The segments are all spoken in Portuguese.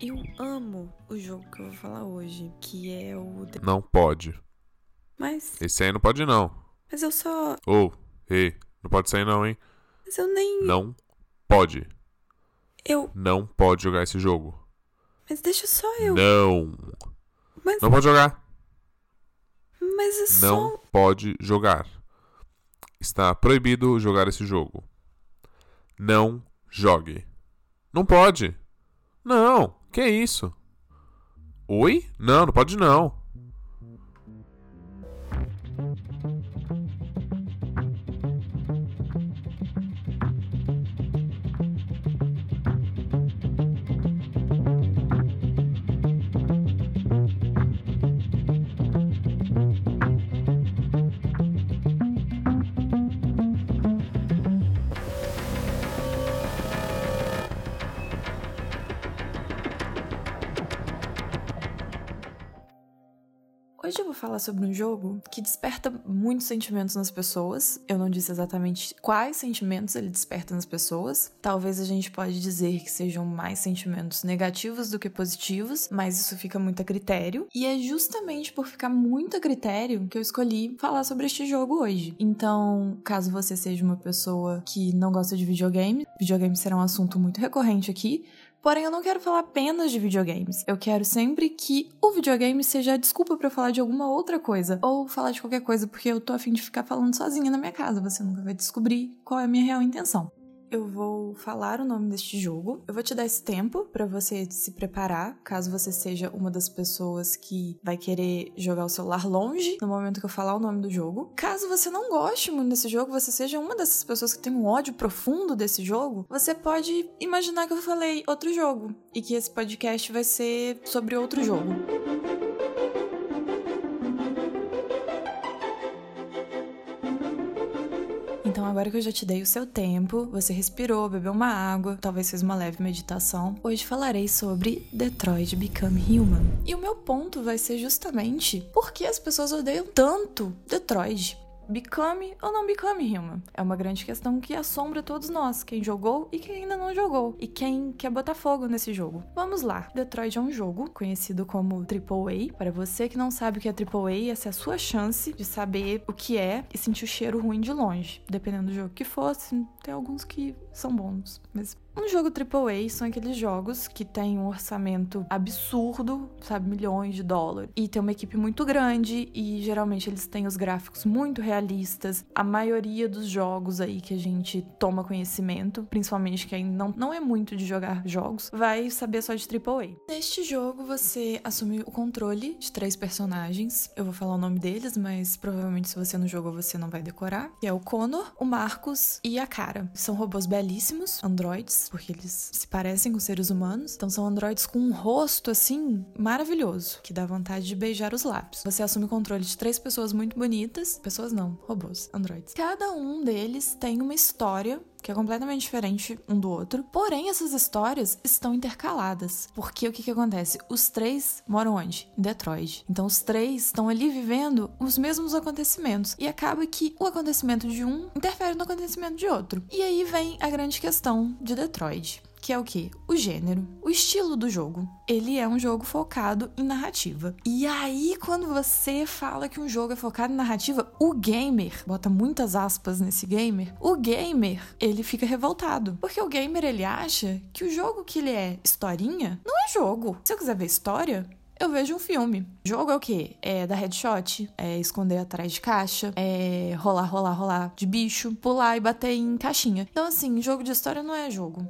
Eu amo o jogo que eu vou falar hoje, que é o. Não pode. Mas. Esse aí não pode, não. Mas eu só. Ô, oh, ei, não pode sair, não, hein? Mas eu nem. Não pode. Eu. Não pode jogar esse jogo. Mas deixa só eu. Não. Mas. Não pode jogar. Mas é só. Não pode jogar. Está proibido jogar esse jogo. Não jogue. Não pode. Não. Que isso? Oi? Não, não pode não. Hoje eu vou falar sobre um jogo que desperta muitos sentimentos nas pessoas. Eu não disse exatamente quais sentimentos ele desperta nas pessoas. Talvez a gente pode dizer que sejam mais sentimentos negativos do que positivos, mas isso fica muito a critério. E é justamente por ficar muito a critério que eu escolhi falar sobre este jogo hoje. Então, caso você seja uma pessoa que não gosta de videogame, videogame será um assunto muito recorrente aqui, Porém, eu não quero falar apenas de videogames. Eu quero sempre que o videogame seja a desculpa para eu falar de alguma outra coisa. Ou falar de qualquer coisa, porque eu tô afim de ficar falando sozinha na minha casa. Você nunca vai descobrir qual é a minha real intenção eu vou falar o nome deste jogo. Eu vou te dar esse tempo para você se preparar, caso você seja uma das pessoas que vai querer jogar o celular longe no momento que eu falar o nome do jogo. Caso você não goste muito desse jogo, você seja uma dessas pessoas que tem um ódio profundo desse jogo, você pode imaginar que eu falei outro jogo e que esse podcast vai ser sobre outro jogo. Agora que eu já te dei o seu tempo, você respirou, bebeu uma água, talvez fez uma leve meditação, hoje falarei sobre Detroit Become Human. E o meu ponto vai ser justamente por que as pessoas odeiam tanto Detroit become ou não become human? É uma grande questão que assombra todos nós, quem jogou e quem ainda não jogou, e quem quer botar fogo nesse jogo. Vamos lá. Detroit é um jogo conhecido como AAA. Para você que não sabe o que é AAA, essa é a sua chance de saber o que é e sentir o cheiro ruim de longe. Dependendo do jogo que fosse, tem alguns que são bons, mas um jogo AAA são aqueles jogos que tem um orçamento absurdo, sabe, milhões de dólares, e tem uma equipe muito grande e geralmente eles têm os gráficos muito realistas. A maioria dos jogos aí que a gente toma conhecimento, principalmente quem não, não é muito de jogar jogos, vai saber só de AAA. Neste jogo você assume o controle de três personagens. Eu vou falar o nome deles, mas provavelmente se você não jogou você não vai decorar. Que é o Connor, o Marcos e a Cara. São robôs belíssimos, androids porque eles se parecem com seres humanos. Então são androides com um rosto assim maravilhoso, que dá vontade de beijar os lábios. Você assume o controle de três pessoas muito bonitas, pessoas não, robôs, androides. Cada um deles tem uma história que é completamente diferente um do outro. Porém, essas histórias estão intercaladas. Porque o que, que acontece? Os três moram onde? Em Detroit. Então, os três estão ali vivendo os mesmos acontecimentos. E acaba que o acontecimento de um interfere no acontecimento de outro. E aí vem a grande questão de Detroit que é o que? O gênero, o estilo do jogo. Ele é um jogo focado em narrativa. E aí, quando você fala que um jogo é focado em narrativa, o gamer, bota muitas aspas nesse gamer, o gamer, ele fica revoltado. Porque o gamer, ele acha que o jogo que ele é historinha, não é jogo. Se eu quiser ver história, eu vejo um filme. Jogo é o quê? É dar headshot, é esconder atrás de caixa, é rolar, rolar, rolar de bicho, pular e bater em caixinha. Então, assim, jogo de história não é jogo.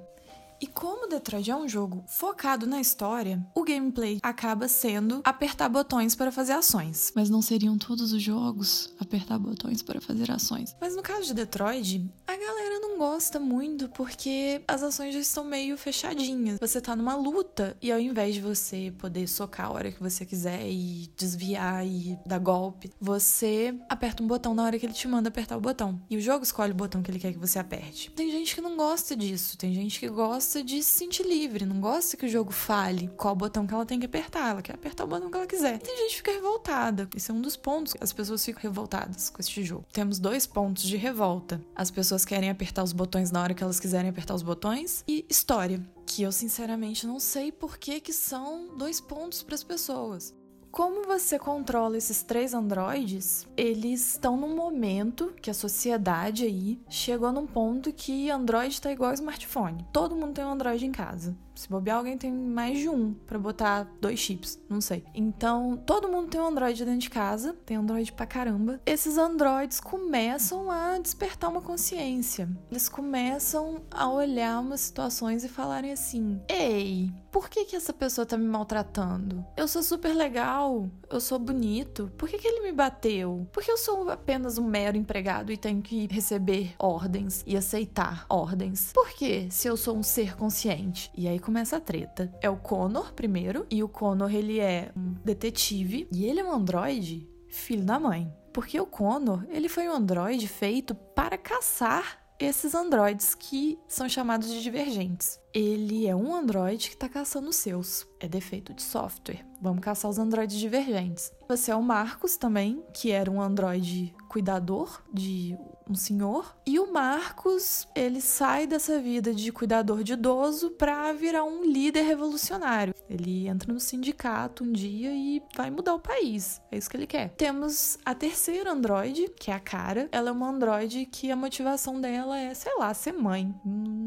E como Detroit é um jogo focado na história, o gameplay acaba sendo apertar botões para fazer ações. Mas não seriam todos os jogos apertar botões para fazer ações. Mas no caso de Detroit, a galera não gosta muito porque as ações já estão meio fechadinhas. Você tá numa luta e ao invés de você poder socar a hora que você quiser e desviar e dar golpe, você aperta um botão na hora que ele te manda apertar o botão. E o jogo escolhe o botão que ele quer que você aperte. Tem gente que não gosta disso, tem gente que gosta gosta de se sentir livre, não gosta que o jogo fale qual botão que ela tem que apertar. Ela quer apertar o botão que ela quiser. Tem gente que fica revoltada. Esse é um dos pontos as pessoas ficam revoltadas com este jogo. Temos dois pontos de revolta. As pessoas querem apertar os botões na hora que elas quiserem apertar os botões e história que eu sinceramente não sei por que, que são dois pontos para as pessoas. Como você controla esses três androides? Eles estão num momento que a sociedade aí chegou num ponto que Android está igual smartphone. Todo mundo tem um Android em casa. Se bobear, alguém tem mais de um para botar dois chips, não sei. Então, todo mundo tem um Android dentro de casa, tem Android pra caramba. Esses Androids começam a despertar uma consciência. Eles começam a olhar umas situações e falarem assim: "Ei, por que que essa pessoa tá me maltratando? Eu sou super legal, eu sou bonito. Por que que ele me bateu? Por que eu sou apenas um mero empregado e tenho que receber ordens e aceitar ordens? Por que se eu sou um ser consciente?" E aí começa a treta. É o Connor primeiro, e o Connor ele é um detetive e ele é um androide filho da mãe. Porque o Connor, ele foi um androide feito para caçar esses androides que são chamados de divergentes. Ele é um androide que está caçando os seus. É defeito de software. Vamos caçar os androides divergentes. Você é o Marcos também, que era um androide cuidador de um senhor. E o Marcos, ele sai dessa vida de cuidador de idoso para virar um líder revolucionário. Ele entra no sindicato um dia e vai mudar o país. É isso que ele quer. Temos a terceira androide, que é a Cara. Ela é uma androide que a motivação dela é, sei lá, ser mãe.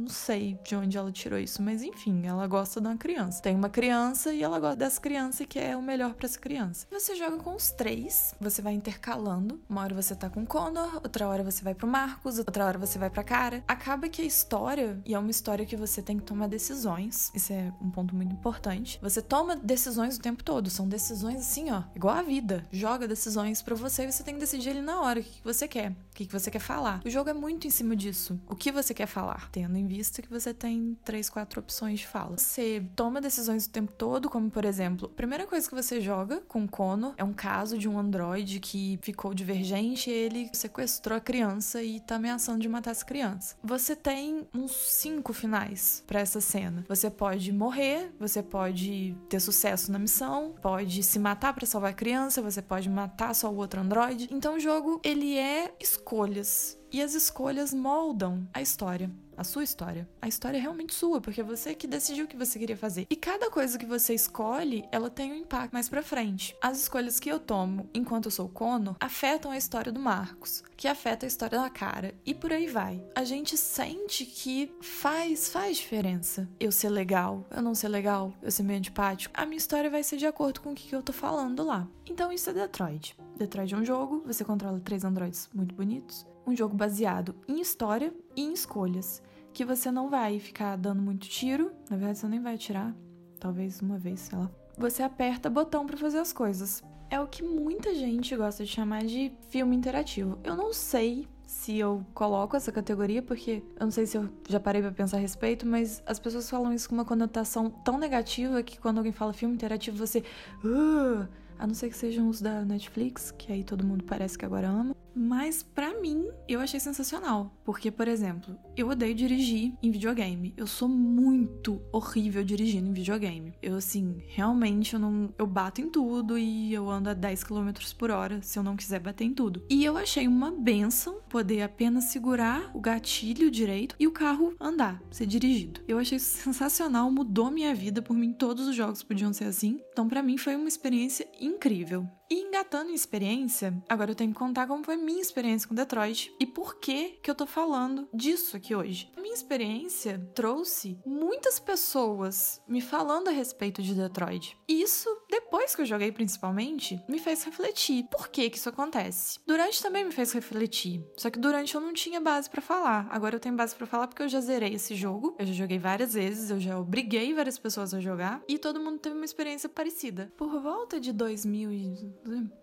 Sei de onde ela tirou isso, mas enfim, ela gosta de uma criança. Tem uma criança e ela gosta dessa criança e quer o melhor para essa criança. Você joga com os três, você vai intercalando. Uma hora você tá com o Connor, outra hora você vai pro Marcos, outra hora você vai pra Cara. Acaba que a história, e é uma história que você tem que tomar decisões, isso é um ponto muito importante. Você toma decisões o tempo todo, são decisões assim, ó, igual a vida. Joga decisões para você e você tem que decidir ali na hora o que você quer, o que você quer falar. O jogo é muito em cima disso. O que você quer falar, tendo em vista que você tem três, quatro opções de fala. Você toma decisões o tempo todo, como por exemplo, a primeira coisa que você joga com o Connor é um caso de um androide que ficou divergente, ele sequestrou a criança e tá ameaçando de matar essa criança. Você tem uns cinco finais para essa cena. Você pode morrer, você pode ter sucesso na missão, pode se matar para salvar a criança, você pode matar só o outro androide. Então o jogo ele é escolhas e as escolhas moldam a história a sua história. A história é realmente sua, porque é você que decidiu o que você queria fazer. E cada coisa que você escolhe, ela tem um impacto mais pra frente. As escolhas que eu tomo enquanto eu sou Cono afetam a história do Marcos, que afeta a história da cara. E por aí vai. A gente sente que faz, faz diferença. Eu ser legal, eu não ser legal, eu ser meio antipático. A minha história vai ser de acordo com o que eu tô falando lá. Então isso é Detroit. Detroit é um jogo, você controla três androides muito bonitos um jogo baseado em história e em escolhas, que você não vai ficar dando muito tiro, na verdade você nem vai atirar, talvez uma vez, sei lá. Você aperta botão para fazer as coisas. É o que muita gente gosta de chamar de filme interativo. Eu não sei se eu coloco essa categoria, porque eu não sei se eu já parei para pensar a respeito, mas as pessoas falam isso com uma conotação tão negativa que quando alguém fala filme interativo, você. Uh, a não ser que sejam os da Netflix, que aí todo mundo parece que agora ama. Mas para mim, eu achei sensacional, porque por exemplo, eu odeio dirigir em videogame. Eu sou muito horrível dirigindo em videogame. Eu assim, realmente eu não eu bato em tudo e eu ando a 10 km por hora se eu não quiser bater em tudo. E eu achei uma benção poder apenas segurar o gatilho direito e o carro andar, ser dirigido. Eu achei sensacional, mudou minha vida, por mim todos os jogos podiam ser assim. Então para mim foi uma experiência incrível. E engatando em experiência, agora eu tenho que contar como foi minha experiência com Detroit e por que que eu tô falando disso aqui hoje. Minha experiência trouxe muitas pessoas me falando a respeito de Detroit. Isso, depois que eu joguei principalmente, me fez refletir. Por que que isso acontece? Durante também me fez refletir. Só que durante eu não tinha base para falar. Agora eu tenho base para falar porque eu já zerei esse jogo. Eu já joguei várias vezes, eu já obriguei várias pessoas a jogar e todo mundo teve uma experiência parecida. Por volta de 2000 e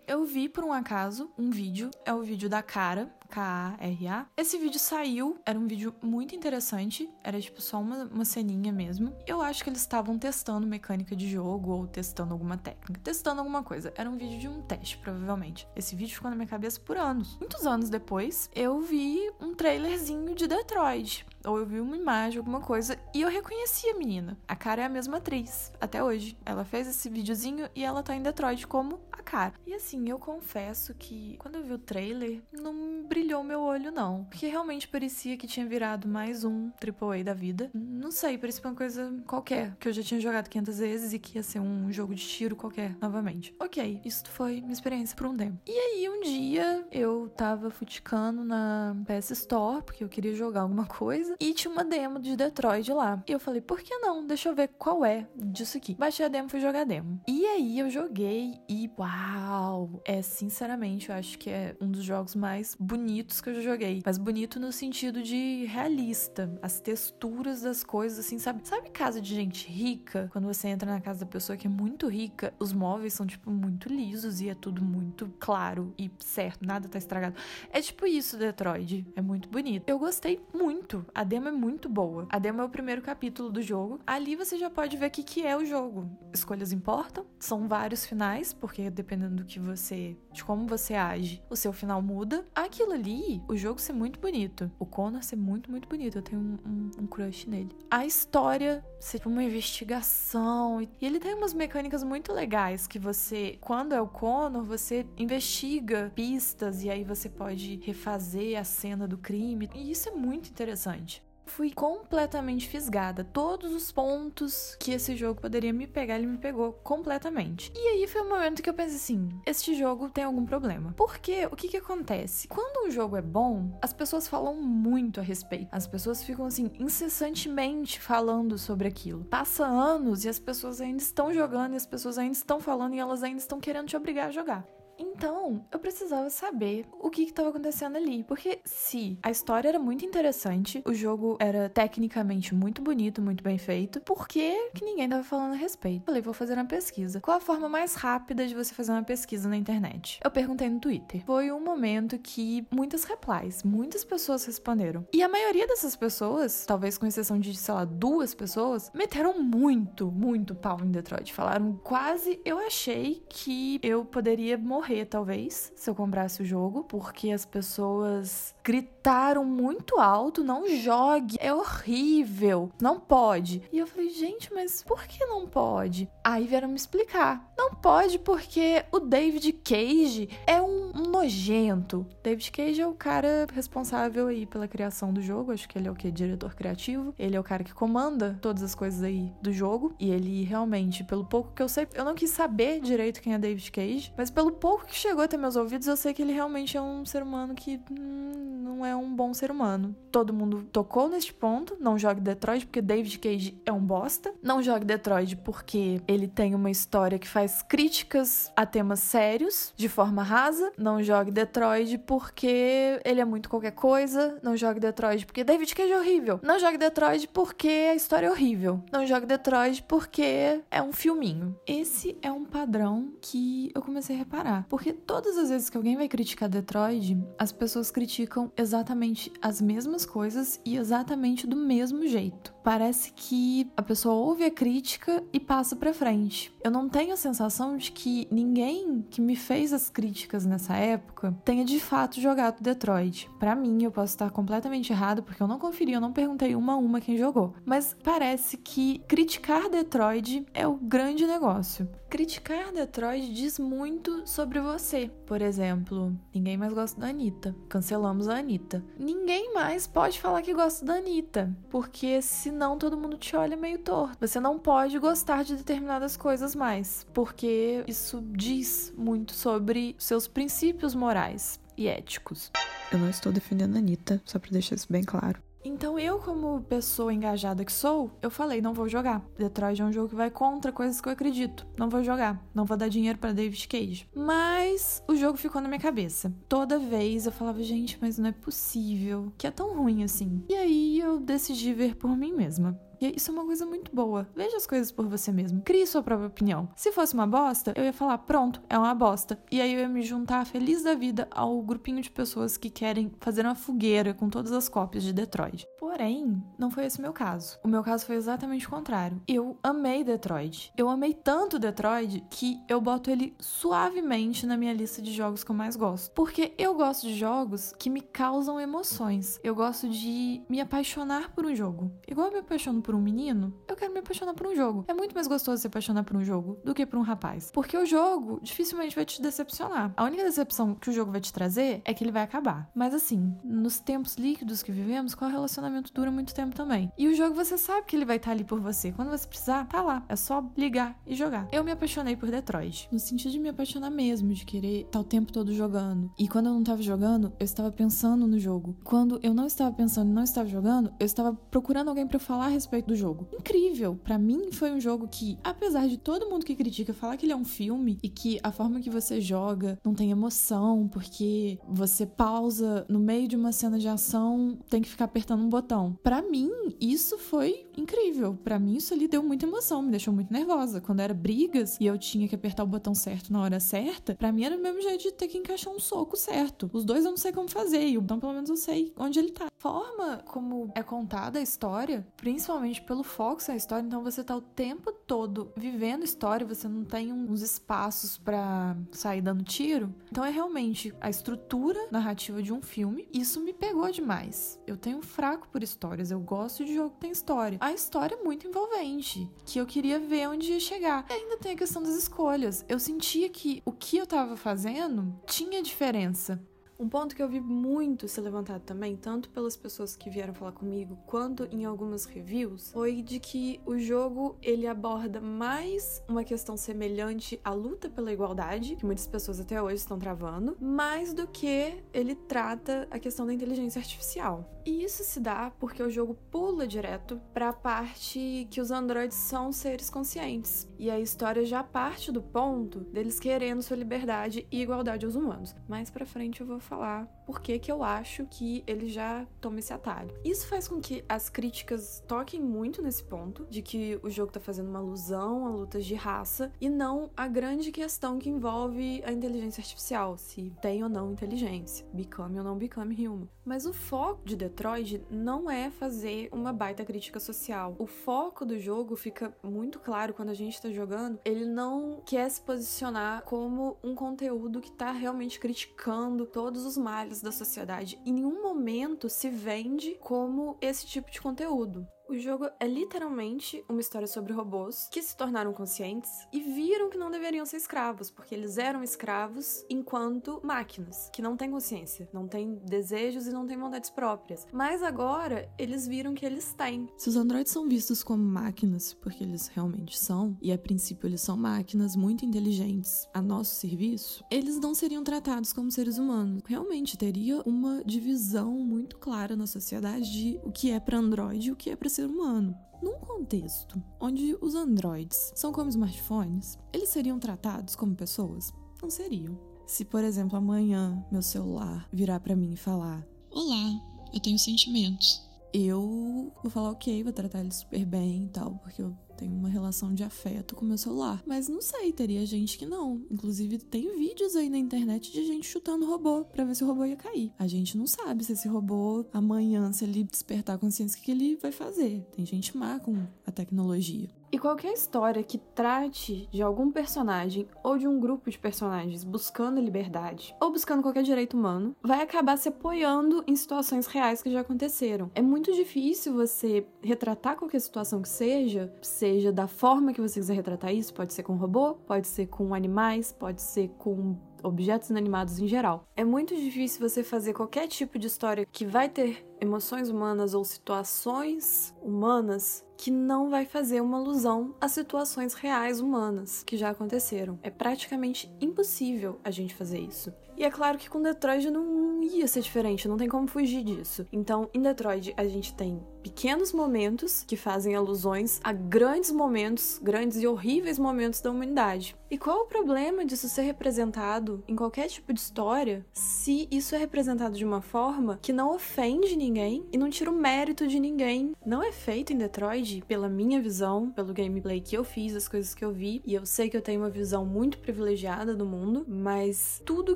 eu vi por um acaso um vídeo, é o vídeo da Cara, K-A-R-A. Esse vídeo saiu, era um vídeo muito interessante, era tipo só uma, uma ceninha mesmo. Eu acho que eles estavam testando mecânica de jogo ou testando alguma técnica, testando alguma coisa. Era um vídeo de um teste, provavelmente. Esse vídeo ficou na minha cabeça por anos. Muitos anos depois, eu vi um trailerzinho de Detroit. Ou eu vi uma imagem, alguma coisa, e eu reconheci a menina. A cara é a mesma atriz, até hoje. Ela fez esse videozinho e ela tá em Detroit como a cara. E assim, eu confesso que quando eu vi o trailer, não brilhou meu olho, não. Porque realmente parecia que tinha virado mais um AAA da vida. Não sei, parecia uma coisa qualquer, que eu já tinha jogado 500 vezes e que ia ser um jogo de tiro qualquer, novamente. Ok, isso foi minha experiência por um demo. E aí, um dia, eu tava futicando na PS Store, porque eu queria jogar alguma coisa, e tinha uma demo de Detroit lá. E eu falei, por que não? Deixa eu ver qual é disso aqui. Baixei a demo, fui jogar a demo. E aí, eu joguei e, uau! É, sinceramente, eu acho que é um dos jogos mais bonitos que eu já joguei. Mas bonito no sentido de realista. As texturas das coisas, assim, sabe? Sabe casa de gente rica? Quando você entra na casa da pessoa que é muito rica, os móveis são, tipo, muito lisos e é tudo muito claro e certo, nada tá estragado. É tipo isso, Detroit. É muito bonito. Eu gostei muito. A demo é muito boa. A demo é o primeiro capítulo do jogo. Ali você já pode ver o que, que é o jogo. Escolhas importam. São vários finais, porque dependendo do que você. de como você age, o seu final muda. Aquilo ali, o jogo ser muito bonito. O Connor ser muito, muito bonito. Eu tenho um, um, um crush nele. A história ser tipo uma investigação. E ele tem umas mecânicas muito legais que você, quando é o Connor, você investiga pistas e aí você pode refazer a cena do crime. E isso é muito interessante fui completamente fisgada. Todos os pontos que esse jogo poderia me pegar, ele me pegou completamente. E aí foi o um momento que eu pensei assim: este jogo tem algum problema. Porque o que que acontece? Quando um jogo é bom, as pessoas falam muito a respeito. As pessoas ficam assim, incessantemente falando sobre aquilo. Passa anos e as pessoas ainda estão jogando, e as pessoas ainda estão falando, e elas ainda estão querendo te obrigar a jogar. Então, eu precisava saber o que estava acontecendo ali. Porque se a história era muito interessante, o jogo era tecnicamente muito bonito, muito bem feito, por que, que ninguém estava falando a respeito? Falei, vou fazer uma pesquisa. Qual a forma mais rápida de você fazer uma pesquisa na internet? Eu perguntei no Twitter. Foi um momento que muitas replies, muitas pessoas responderam. E a maioria dessas pessoas, talvez com exceção de, sei lá, duas pessoas, meteram muito, muito pau em Detroit. Falaram quase, eu achei que eu poderia morrer morrer, talvez, se eu comprasse o jogo, porque as pessoas gritaram muito alto: não jogue, é horrível, não pode. E eu falei, gente, mas por que não pode? Aí vieram me explicar: não pode porque o David Cage é um, nojento. David Cage é o cara responsável aí pela criação do jogo, acho que ele é o que? Diretor criativo. Ele é o cara que comanda todas as coisas aí do jogo. E ele realmente, pelo pouco que eu sei, eu não quis saber direito quem é David Cage, mas pelo pouco que chegou até meus ouvidos, eu sei que ele realmente é um ser humano que hum, não é um bom ser humano. Todo mundo tocou neste ponto. Não jogue Detroit porque David Cage é um bosta. Não jogue Detroit porque ele tem uma história que faz críticas a temas sérios de forma rasa. Não jogue Detroit porque ele é muito qualquer coisa. Não jogue Detroit porque David Cage é horrível. Não jogue Detroit porque a história é horrível. Não jogue Detroit porque é um filminho. Esse é um padrão que eu comecei a reparar. Porque todas as vezes que alguém vai criticar Detroit, as pessoas criticam exatamente as mesmas coisas e exatamente do mesmo jeito. Parece que a pessoa ouve a crítica e passa para frente. Eu não tenho a sensação de que ninguém que me fez as críticas nessa época tenha de fato jogado Detroit. Para mim, eu posso estar completamente errado porque eu não conferi, eu não perguntei uma a uma quem jogou. Mas parece que criticar Detroit é o grande negócio. Criticar Detroit diz muito sobre você. Por exemplo, ninguém mais gosta da Anitta. Cancelamos a Anitta. Ninguém mais pode falar que gosta da Anitta, porque senão todo mundo te olha meio torto. Você não pode gostar de determinadas coisas mais, porque isso diz muito sobre seus princípios morais e éticos. Eu não estou defendendo a Anitta, só para deixar isso bem claro. Então eu, como pessoa engajada que sou, eu falei, não vou jogar. Detroit é um jogo que vai contra coisas que eu acredito. Não vou jogar. Não vou dar dinheiro para David Cage. Mas o jogo ficou na minha cabeça. Toda vez eu falava, gente, mas não é possível. Que é tão ruim assim. E aí eu decidi ver por mim mesma E isso é uma coisa muito boa. Veja as coisas por você mesmo. Crie sua própria opinião. Se fosse uma bosta, eu ia falar, pronto, é uma bosta. E aí eu ia me juntar feliz da vida ao grupinho de pessoas que querem fazer uma fogueira com todas as cópias de Detroit. Porém, não foi esse meu caso. O meu caso foi exatamente o contrário. Eu amei Detroit. Eu amei tanto Detroit que eu boto ele suavemente na minha lista de jogos que eu mais gosto. Porque eu gosto de jogos que me causam emoções. Eu gosto de me apaixonar por um jogo. Igual eu me apaixono por um menino, eu quero me apaixonar por um jogo. É muito mais gostoso se apaixonar por um jogo do que por um rapaz. Porque o jogo dificilmente vai te decepcionar. A única decepção que o jogo vai te trazer é que ele vai acabar. Mas assim, nos tempos líquidos que vivemos, qual relacionamento dura muito tempo também. E o jogo você sabe que ele vai estar ali por você. Quando você precisar, tá lá. É só ligar e jogar. Eu me apaixonei por Detroit. No sentido de me apaixonar mesmo, de querer estar o tempo todo jogando. E quando eu não tava jogando, eu estava pensando no jogo. Quando eu não estava pensando e não estava jogando, eu estava procurando alguém para falar a respeito do jogo. Incrível! Para mim foi um jogo que, apesar de todo mundo que critica falar que ele é um filme e que a forma que você joga não tem emoção, porque você pausa no meio de uma cena de ação, tem que ficar apertando um botão. Para mim, isso foi incrível. Para mim, isso ali deu muita emoção, me deixou muito nervosa. Quando era brigas e eu tinha que apertar o botão certo na hora certa, para mim era o mesmo jeito de ter que encaixar um soco certo. Os dois eu não sei como fazer, e o botão pelo menos eu sei onde ele tá. A forma como é contada a história, principalmente pelo foco da história, então você tá o tempo todo vivendo história, você não tem uns espaços para sair dando tiro. Então é realmente a estrutura narrativa de um filme. Isso me pegou demais. Eu tenho fraco por histórias, eu gosto de jogo que tem história. A história é muito envolvente, que eu queria ver onde ia chegar. E ainda tem a questão das escolhas. Eu sentia que o que eu tava fazendo tinha diferença. Um ponto que eu vi muito ser levantado também, tanto pelas pessoas que vieram falar comigo, quanto em algumas reviews, foi de que o jogo ele aborda mais uma questão semelhante à luta pela igualdade, que muitas pessoas até hoje estão travando, mais do que ele trata a questão da inteligência artificial. E isso se dá porque o jogo pula direto para a parte que os androides são seres conscientes. E a história já parte do ponto deles querendo sua liberdade e igualdade aos humanos. Mais para frente eu vou falar por que eu acho que ele já toma esse atalho. Isso faz com que as críticas toquem muito nesse ponto de que o jogo tá fazendo uma alusão a lutas de raça e não a grande questão que envolve a inteligência artificial, se tem ou não inteligência, become ou não become human. Mas o foco de Detroit não é fazer uma baita crítica social. O foco do jogo fica muito claro quando a gente tá jogando. Ele não quer se posicionar como um conteúdo que tá realmente criticando todos os males da sociedade. Em nenhum momento se vende como esse tipo de conteúdo. O jogo é literalmente uma história sobre robôs que se tornaram conscientes e viram que não deveriam ser escravos, porque eles eram escravos enquanto máquinas, que não têm consciência, não têm desejos e não têm vontades próprias. Mas agora eles viram que eles têm. Se os androides são vistos como máquinas, porque eles realmente são, e a princípio eles são máquinas muito inteligentes a nosso serviço, eles não seriam tratados como seres humanos. Realmente teria uma divisão muito clara na sociedade de o que é para androide e o que é para ser humano. Num contexto onde os androides são como smartphones, eles seriam tratados como pessoas? Não seriam. Se, por exemplo, amanhã meu celular virar para mim e falar: Olá, eu tenho sentimentos. Eu vou falar ok, vou tratar ele super bem e tal, porque eu tenho uma relação de afeto com meu celular. Mas não sei, teria gente que não. Inclusive, tem vídeos aí na internet de gente chutando robô para ver se o robô ia cair. A gente não sabe se esse robô, amanhã, se ele despertar a consciência, o que ele vai fazer. Tem gente má com a tecnologia. E qualquer história que trate de algum personagem ou de um grupo de personagens buscando liberdade ou buscando qualquer direito humano vai acabar se apoiando em situações reais que já aconteceram. É muito difícil você retratar qualquer situação que seja, seja da forma que você quiser retratar isso, pode ser com robô, pode ser com animais, pode ser com objetos inanimados em geral. É muito difícil você fazer qualquer tipo de história que vai ter emoções humanas ou situações humanas que não vai fazer uma alusão a situações reais humanas que já aconteceram. É praticamente impossível a gente fazer isso. E é claro que com Detroit não ia ser diferente, não tem como fugir disso. Então, em Detroit, a gente tem pequenos momentos que fazem alusões a grandes momentos, grandes e horríveis momentos da humanidade. E qual o problema disso ser representado em qualquer tipo de história se isso é representado de uma forma que não ofende ninguém e não tira o mérito de ninguém? Não é feito em Detroit, pela minha visão, pelo gameplay que eu fiz, as coisas que eu vi, e eu sei que eu tenho uma visão muito privilegiada do mundo, mas tudo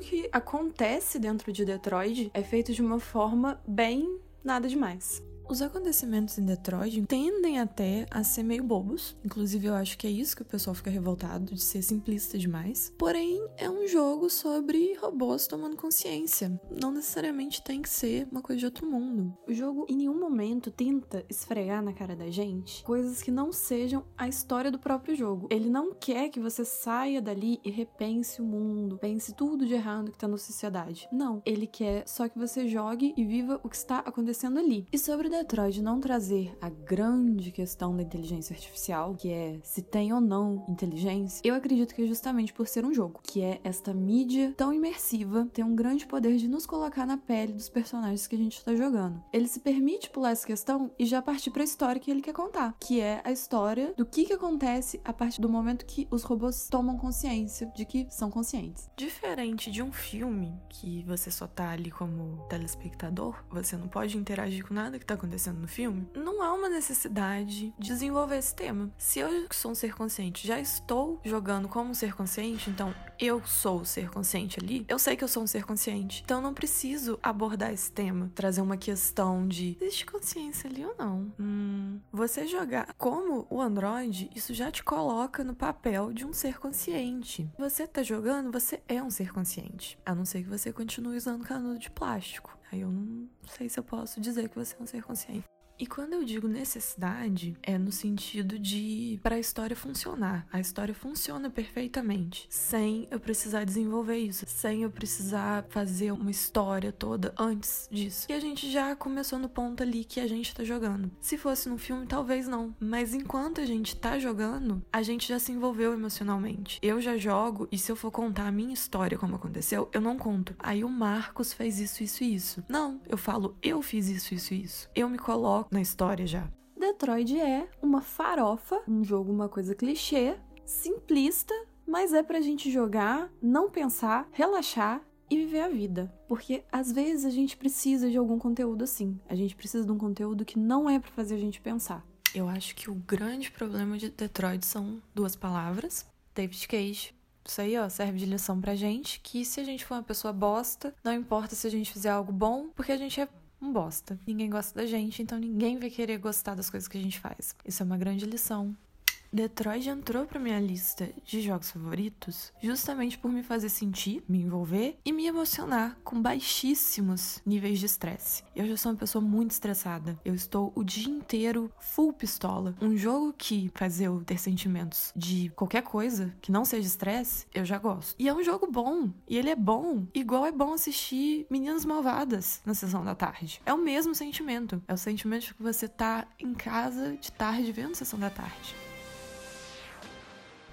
que acontece dentro de Detroit é feito de uma forma bem nada demais. Os acontecimentos em Detroit tendem até a ser meio bobos. Inclusive, eu acho que é isso que o pessoal fica revoltado, de ser simplista demais. Porém, é um jogo sobre robôs tomando consciência. Não necessariamente tem que ser uma coisa de outro mundo. O jogo, em nenhum momento, tenta esfregar na cara da gente coisas que não sejam a história do próprio jogo. Ele não quer que você saia dali e repense o mundo, pense tudo de errado que tá na sociedade. Não. Ele quer só que você jogue e viva o que está acontecendo ali. E sobre Detroit não trazer a grande questão da inteligência artificial, que é se tem ou não inteligência, eu acredito que é justamente por ser um jogo, que é esta mídia tão imersiva, tem um grande poder de nos colocar na pele dos personagens que a gente está jogando. Ele se permite pular essa questão e já partir para a história que ele quer contar, que é a história do que, que acontece a partir do momento que os robôs tomam consciência de que são conscientes. Diferente de um filme que você só tá ali como telespectador, você não pode interagir com nada que tá acontecendo acontecendo no filme, não há uma necessidade de desenvolver esse tema. Se eu, sou um ser consciente, já estou jogando como um ser consciente, então eu sou o ser consciente ali, eu sei que eu sou um ser consciente. Então não preciso abordar esse tema, trazer uma questão de existe consciência ali ou não. Hum, você jogar como o Android, isso já te coloca no papel de um ser consciente. Você tá jogando, você é um ser consciente. A não ser que você continue usando canudo de plástico. Aí eu não sei se eu posso dizer que você é um ser consciente. E quando eu digo necessidade, é no sentido de para a história funcionar. A história funciona perfeitamente, sem eu precisar desenvolver isso, sem eu precisar fazer uma história toda antes disso. E a gente já começou no ponto ali que a gente tá jogando. Se fosse no filme, talvez não. Mas enquanto a gente tá jogando, a gente já se envolveu emocionalmente. Eu já jogo e se eu for contar a minha história como aconteceu, eu não conto. Aí o Marcos fez isso, isso e isso. Não, eu falo, eu fiz isso, isso e isso. Eu me coloco na história já. Detroit é uma farofa, um jogo, uma coisa clichê, simplista, mas é pra gente jogar, não pensar, relaxar e viver a vida. Porque às vezes a gente precisa de algum conteúdo assim. A gente precisa de um conteúdo que não é para fazer a gente pensar. Eu acho que o grande problema de Detroit são duas palavras: David Cage. Isso aí, ó, serve de lição pra gente que se a gente for uma pessoa bosta, não importa se a gente fizer algo bom, porque a gente é um bosta. Ninguém gosta da gente, então ninguém vai querer gostar das coisas que a gente faz. Isso é uma grande lição. Detroit entrou para minha lista de jogos favoritos justamente por me fazer sentir, me envolver e me emocionar com baixíssimos níveis de estresse. Eu já sou uma pessoa muito estressada. Eu estou o dia inteiro full pistola. Um jogo que faz eu ter sentimentos de qualquer coisa que não seja estresse, eu já gosto. E é um jogo bom. E ele é bom, igual é bom assistir Meninas Malvadas na sessão da tarde. É o mesmo sentimento. É o sentimento de que você tá em casa de tarde vendo sessão da tarde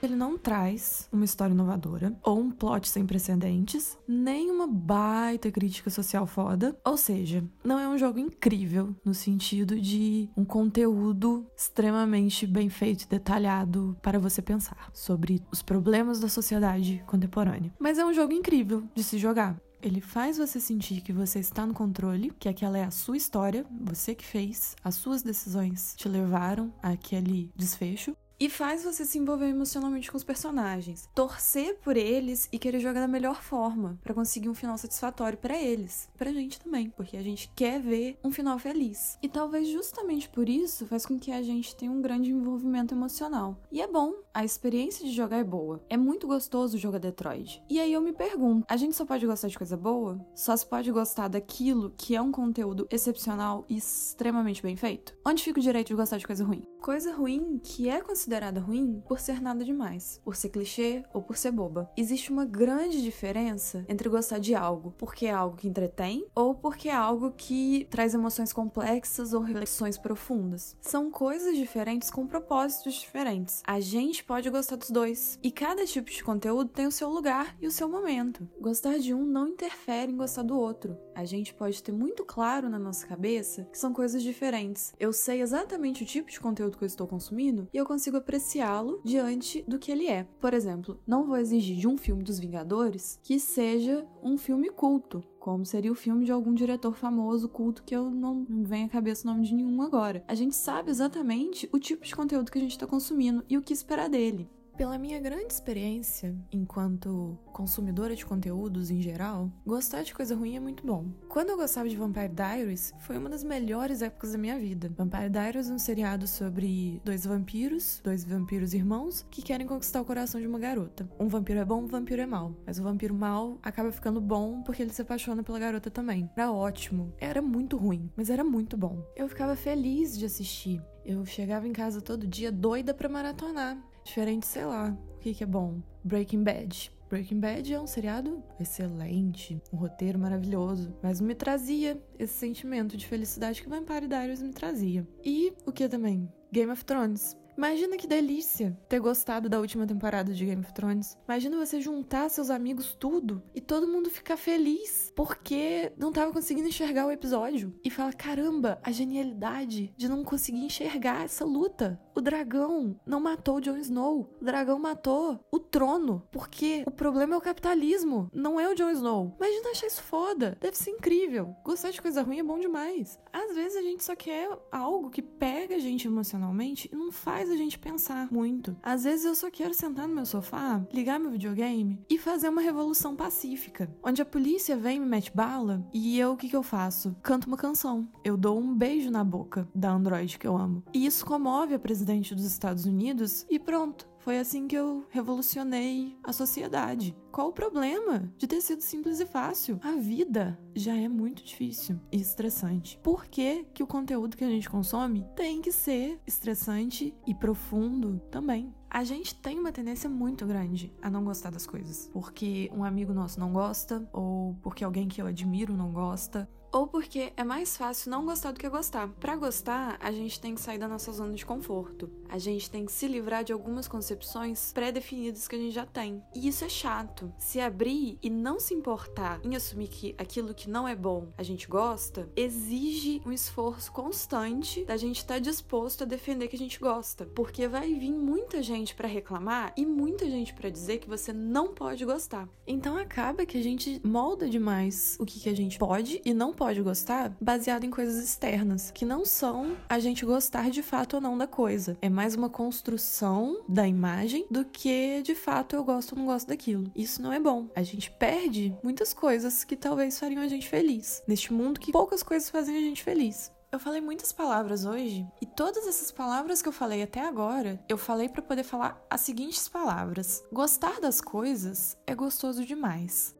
ele não traz uma história inovadora ou um plot sem precedentes, nem uma baita crítica social foda. Ou seja, não é um jogo incrível no sentido de um conteúdo extremamente bem feito e detalhado para você pensar sobre os problemas da sociedade contemporânea. Mas é um jogo incrível de se jogar. Ele faz você sentir que você está no controle, que aquela é a sua história, você que fez, as suas decisões te levaram àquele desfecho e faz você se envolver emocionalmente com os personagens, torcer por eles e querer jogar da melhor forma para conseguir um final satisfatório para eles, pra gente também, porque a gente quer ver um final feliz. E talvez justamente por isso faz com que a gente tenha um grande envolvimento emocional. E é bom, a experiência de jogar é boa. É muito gostoso jogar Detroit. E aí eu me pergunto, a gente só pode gostar de coisa boa? Só se pode gostar daquilo que é um conteúdo excepcional e extremamente bem feito? Onde fica o direito de gostar de coisa ruim? Coisa ruim que é considerada ruim por ser nada demais, por ser clichê ou por ser boba. Existe uma grande diferença entre gostar de algo porque é algo que entretém ou porque é algo que traz emoções complexas ou reflexões profundas. São coisas diferentes com propósitos diferentes. A gente gente pode gostar dos dois. E cada tipo de conteúdo tem o seu lugar e o seu momento. Gostar de um não interfere em gostar do outro. A gente pode ter muito claro na nossa cabeça que são coisas diferentes. Eu sei exatamente o tipo de conteúdo que eu estou consumindo e eu consigo apreciá-lo diante do que ele é. Por exemplo, não vou exigir de um filme dos Vingadores que seja um filme culto como seria o filme de algum diretor famoso, culto, que eu não vem à cabeça o nome de nenhum agora. A gente sabe exatamente o tipo de conteúdo que a gente está consumindo e o que esperar dele. Pela minha grande experiência enquanto consumidora de conteúdos em geral, gostar de coisa ruim é muito bom. Quando eu gostava de Vampire Diaries, foi uma das melhores épocas da minha vida. Vampire Diaries é um seriado sobre dois vampiros, dois vampiros irmãos, que querem conquistar o coração de uma garota. Um vampiro é bom, um vampiro é mal. Mas o vampiro mal acaba ficando bom porque ele se apaixona pela garota também. Era ótimo. Era muito ruim, mas era muito bom. Eu ficava feliz de assistir. Eu chegava em casa todo dia doida para maratonar. Diferente, sei lá, o que, que é bom? Breaking Bad. Breaking Bad é um seriado excelente, um roteiro maravilhoso, mas me trazia esse sentimento de felicidade que Vampire Diaries me trazia. E o que também? Game of Thrones. Imagina que delícia ter gostado da última temporada de Game of Thrones. Imagina você juntar seus amigos tudo e todo mundo ficar feliz porque não tava conseguindo enxergar o episódio e falar: caramba, a genialidade de não conseguir enxergar essa luta. O dragão não matou o Jon Snow, o dragão matou o trono porque o problema é o capitalismo, não é o Jon Snow. Imagina achar isso foda, deve ser incrível. Gostar de coisa ruim é bom demais. Às vezes a gente só quer algo que pega a gente emocionalmente e não faz faz a gente pensar muito. Às vezes eu só quero sentar no meu sofá, ligar meu videogame e fazer uma revolução pacífica, onde a polícia vem me mete bala e eu o que, que eu faço? Canto uma canção. Eu dou um beijo na boca da Android que eu amo. E isso comove a presidente dos Estados Unidos e pronto. Foi assim que eu revolucionei a sociedade. Qual o problema de ter sido simples e fácil? A vida já é muito difícil e estressante. Por que, que o conteúdo que a gente consome tem que ser estressante e profundo também? A gente tem uma tendência muito grande a não gostar das coisas. Porque um amigo nosso não gosta, ou porque alguém que eu admiro não gosta, ou porque é mais fácil não gostar do que gostar. Para gostar, a gente tem que sair da nossa zona de conforto. A gente tem que se livrar de algumas concepções pré-definidas que a gente já tem. E isso é chato. Se abrir e não se importar em assumir que aquilo que não é bom a gente gosta, exige um esforço constante da gente estar tá disposto a defender que a gente gosta, porque vai vir muita gente para reclamar e muita gente para dizer que você não pode gostar. Então acaba que a gente molda demais o que, que a gente pode e não pode pode gostar baseado em coisas externas, que não são a gente gostar de fato ou não da coisa. É mais uma construção da imagem do que de fato eu gosto ou não gosto daquilo. Isso não é bom. A gente perde muitas coisas que talvez fariam a gente feliz. Neste mundo que poucas coisas fazem a gente feliz. Eu falei muitas palavras hoje e todas essas palavras que eu falei até agora, eu falei para poder falar as seguintes palavras: gostar das coisas é gostoso demais.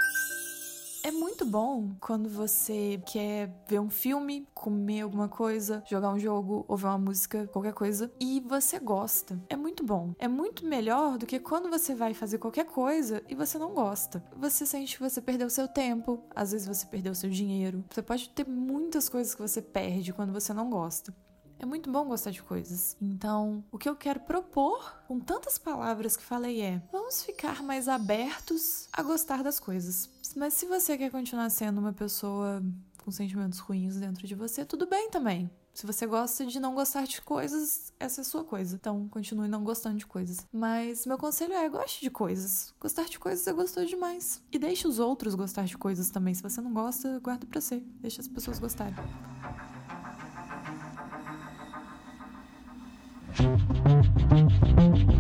É muito bom quando você quer ver um filme, comer alguma coisa, jogar um jogo, ouvir uma música, qualquer coisa, e você gosta. É muito bom. É muito melhor do que quando você vai fazer qualquer coisa e você não gosta. Você sente que você perdeu seu tempo, às vezes você perdeu seu dinheiro. Você pode ter muitas coisas que você perde quando você não gosta. É muito bom gostar de coisas. Então, o que eu quero propor com tantas palavras que falei é: vamos ficar mais abertos a gostar das coisas. Mas se você quer continuar sendo uma pessoa com sentimentos ruins dentro de você, tudo bem também. Se você gosta de não gostar de coisas, essa é a sua coisa. Então, continue não gostando de coisas. Mas meu conselho é: goste de coisas. Gostar de coisas é gostoso demais. E deixe os outros gostar de coisas também. Se você não gosta, guarda pra você. Deixa as pessoas gostarem. Thank you.